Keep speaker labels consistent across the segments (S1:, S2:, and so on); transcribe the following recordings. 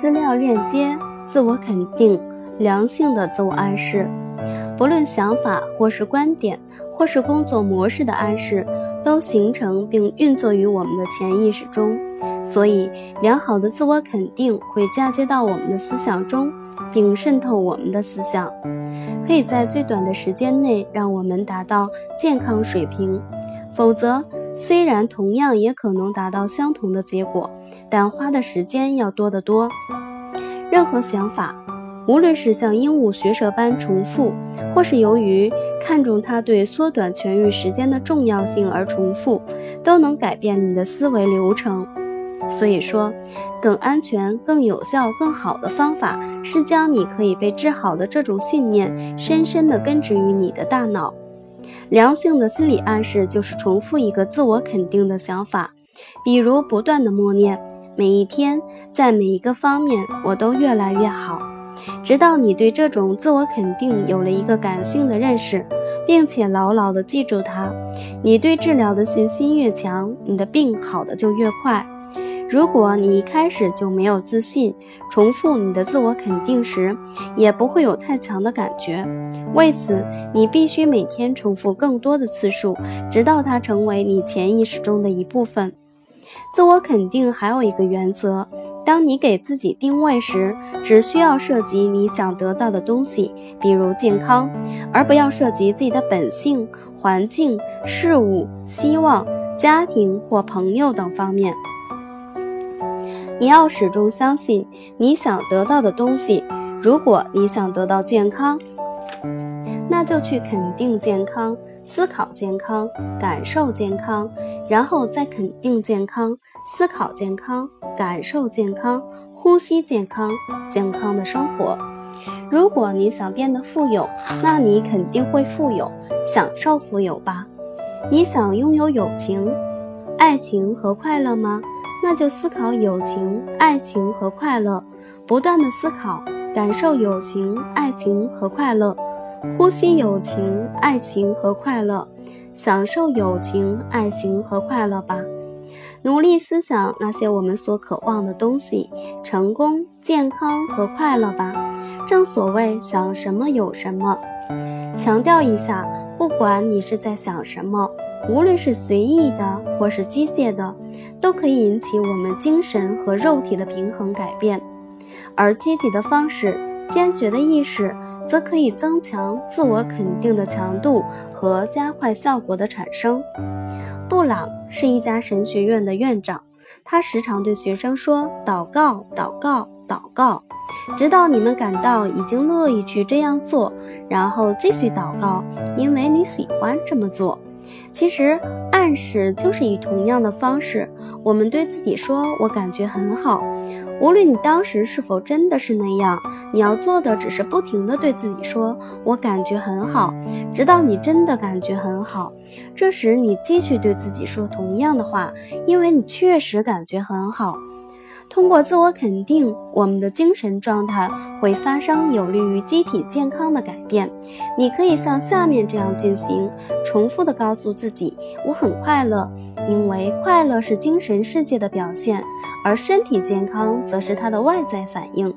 S1: 资料链接、自我肯定、良性的自我暗示。不论想法或是观点，或是工作模式的暗示，都形成并运作于我们的潜意识中。所以，良好的自我肯定会嫁接到我们的思想中，并渗透我们的思想，可以在最短的时间内让我们达到健康水平。否则，虽然同样也可能达到相同的结果，但花的时间要多得多。任何想法，无论是像鹦鹉学舌般重复，或是由于看重它对缩短痊愈时间的重要性而重复，都能改变你的思维流程。所以说，更安全、更有效、更好的方法是将你可以被治好的这种信念深深地根植于你的大脑。良性的心理暗示就是重复一个自我肯定的想法，比如不断的默念：每一天，在每一个方面，我都越来越好。直到你对这种自我肯定有了一个感性的认识，并且牢牢地记住它，你对治疗的信心越强，你的病好的就越快。如果你一开始就没有自信，重复你的自我肯定时，也不会有太强的感觉。为此，你必须每天重复更多的次数，直到它成为你潜意识中的一部分。自我肯定还有一个原则：当你给自己定位时，只需要涉及你想得到的东西，比如健康，而不要涉及自己的本性、环境、事物、希望、家庭或朋友等方面。你要始终相信你想得到的东西。如果你想得到健康，那就去肯定健康、思考健康、感受健康，然后再肯定健康、思考健康、感受健康、呼吸健康、健康的生活。如果你想变得富有，那你肯定会富有，享受富有吧。你想拥有友情、爱情和快乐吗？那就思考友情、爱情和快乐，不断的思考、感受友情、爱情和快乐，呼吸友情、爱情和快乐，享受友情、爱情和快乐吧。努力思想那些我们所渴望的东西，成功、健康和快乐吧。正所谓想什么有什么。强调一下，不管你是在想什么。无论是随意的或是机械的，都可以引起我们精神和肉体的平衡改变；而积极的方式、坚决的意识，则可以增强自我肯定的强度和加快效果的产生。布朗是一家神学院的院长，他时常对学生说：“祷告，祷告，祷告，直到你们感到已经乐意去这样做，然后继续祷告，因为你喜欢这么做。”其实，暗示就是以同样的方式，我们对自己说：“我感觉很好。”无论你当时是否真的是那样，你要做的只是不停地对自己说：“我感觉很好。”直到你真的感觉很好，这时你继续对自己说同样的话，因为你确实感觉很好。通过自我肯定，我们的精神状态会发生有利于机体健康的改变。你可以像下面这样进行：重复地告诉自己，我很快乐，因为快乐是精神世界的表现，而身体健康则是它的外在反应。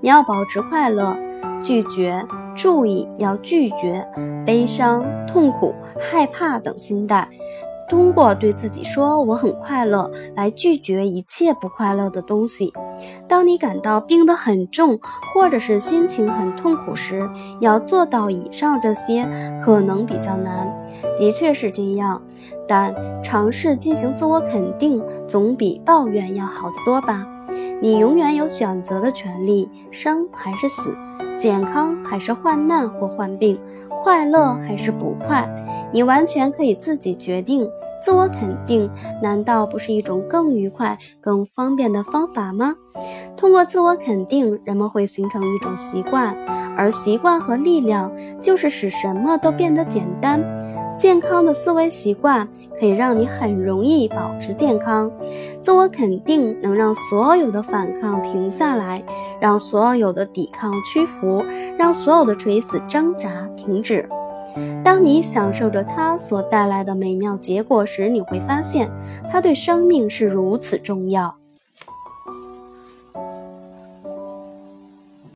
S1: 你要保持快乐，拒绝，注意要拒绝悲伤、痛苦、害怕等心态。通过对自己说“我很快乐”来拒绝一切不快乐的东西。当你感到病得很重，或者是心情很痛苦时，要做到以上这些可能比较难，的确是这样。但尝试进行自我肯定，总比抱怨要好得多吧。你永远有选择的权利，生还是死，健康还是患难或患病，快乐还是不快。你完全可以自己决定，自我肯定难道不是一种更愉快、更方便的方法吗？通过自我肯定，人们会形成一种习惯，而习惯和力量就是使什么都变得简单。健康的思维习惯可以让你很容易保持健康。自我肯定能让所有的反抗停下来，让所有的抵抗屈服，让所有的垂死挣扎停止。当你享受着它所带来的美妙结果时，你会发现它对生命是如此重要。